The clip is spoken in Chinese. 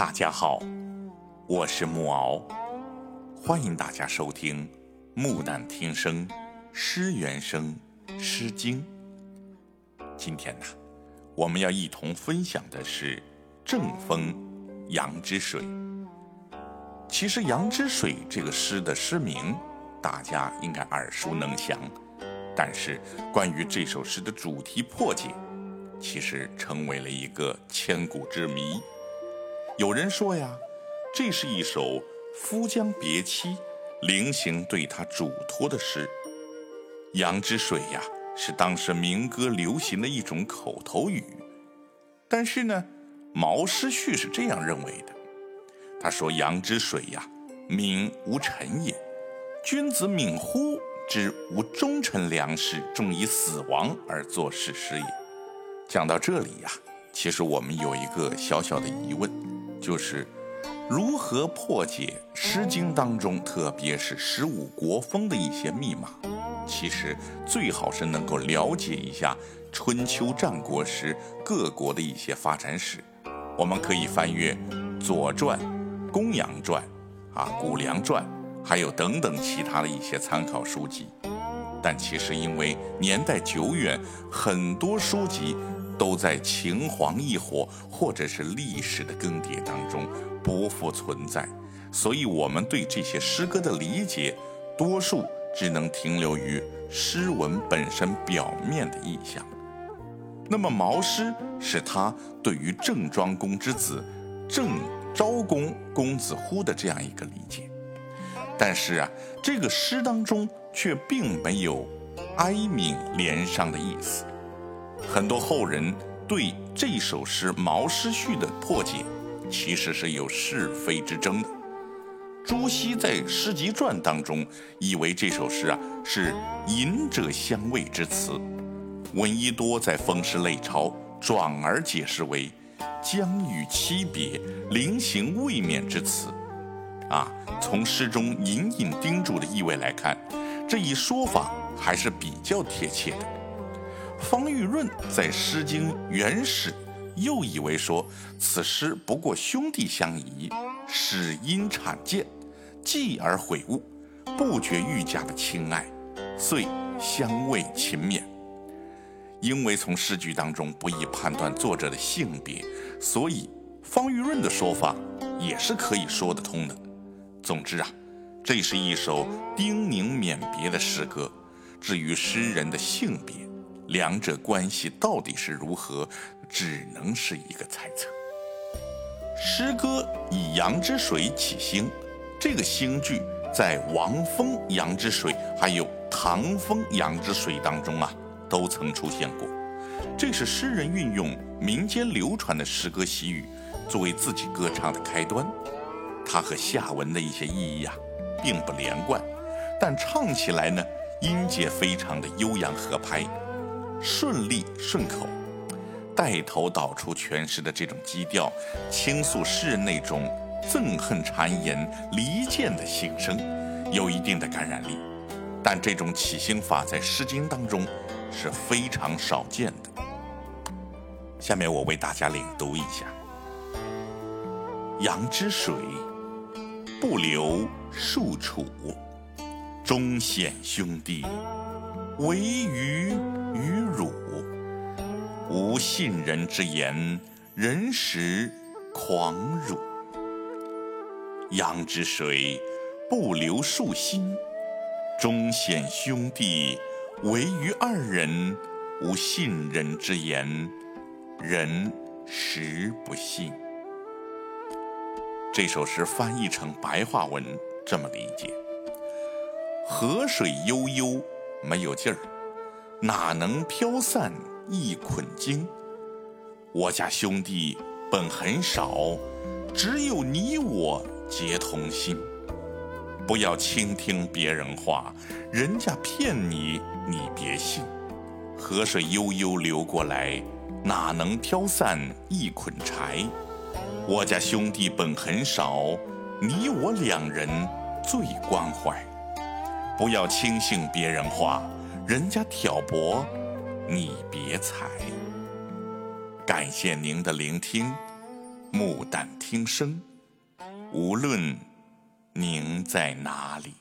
大家好，我是木敖，欢迎大家收听《木难听声·诗原声·诗经》。今天呢，我们要一同分享的是《正风·阳之水》。其实，《杨之水》这个诗的诗名，大家应该耳熟能详，但是关于这首诗的主题破解，其实成为了一个千古之谜。有人说呀，这是一首夫将别妻，临行对他嘱托的诗。阳之水呀，是当时民歌流行的一种口头语。但是呢，毛诗序是这样认为的。他说：“杨之水呀，敏无臣也。君子敏乎之无忠臣良士，终以死亡而作是诗也。”讲到这里呀，其实我们有一个小小的疑问。就是如何破解《诗经》当中，特别是十五国风的一些密码。其实最好是能够了解一下春秋战国时各国的一些发展史。我们可以翻阅《左传》《公羊传》啊《谷梁传》，还有等等其他的一些参考书籍。但其实因为年代久远，很多书籍。都在秦皇异火或者是历史的更迭当中不复存在，所以我们对这些诗歌的理解，多数只能停留于诗文本身表面的意象。那么毛诗是他对于郑庄公之子郑昭公公子乎的这样一个理解，但是啊，这个诗当中却并没有哀悯怜伤的意思。很多后人对这首诗毛诗序的破解，其实是有是非之争的。朱熹在《诗集传》当中，以为这首诗啊是隐者相慰之词；闻一多在《风诗类钞》转而解释为将与妻别、临行未免之词。啊，从诗中隐隐叮嘱的意味来看，这一说法还是比较贴切的。方玉润在《诗经原始》又以为说此诗不过兄弟相宜，始因产见，继而悔悟，不觉愈加的亲爱，遂相慰勤勉。因为从诗句当中不易判断作者的性别，所以方玉润的说法也是可以说得通的。总之啊，这是一首叮咛勉别的诗歌。至于诗人的性别，两者关系到底是如何，只能是一个猜测。诗歌以羊之水起兴，这个兴句在王风羊之水还有唐风羊之水当中啊，都曾出现过。这是诗人运用民间流传的诗歌习语，作为自己歌唱的开端。它和下文的一些意义啊，并不连贯，但唱起来呢，音节非常的悠扬合拍。顺利顺口，带头导出全诗的这种基调，倾诉诗人那种憎恨谗言、离间的心声，有一定的感染力。但这种起兴法在《诗经》当中是非常少见的。下面我为大家领读一下：阳之水，不流数处，忠显兄弟，唯余。于汝，无信人之言，人实狂辱。阳之水，不流树心，忠显兄弟，唯余二人，无信人之言，人实不信。这首诗翻译成白话文，这么理解：河水悠悠，没有劲儿。哪能飘散一捆金？我家兄弟本很少，只有你我结同心。不要倾听别人话，人家骗你，你别信。河水悠悠流过来，哪能飘散一捆柴？我家兄弟本很少，你我两人最关怀。不要轻信别人话。人家挑拨，你别睬。感谢您的聆听，木旦听声，无论您在哪里。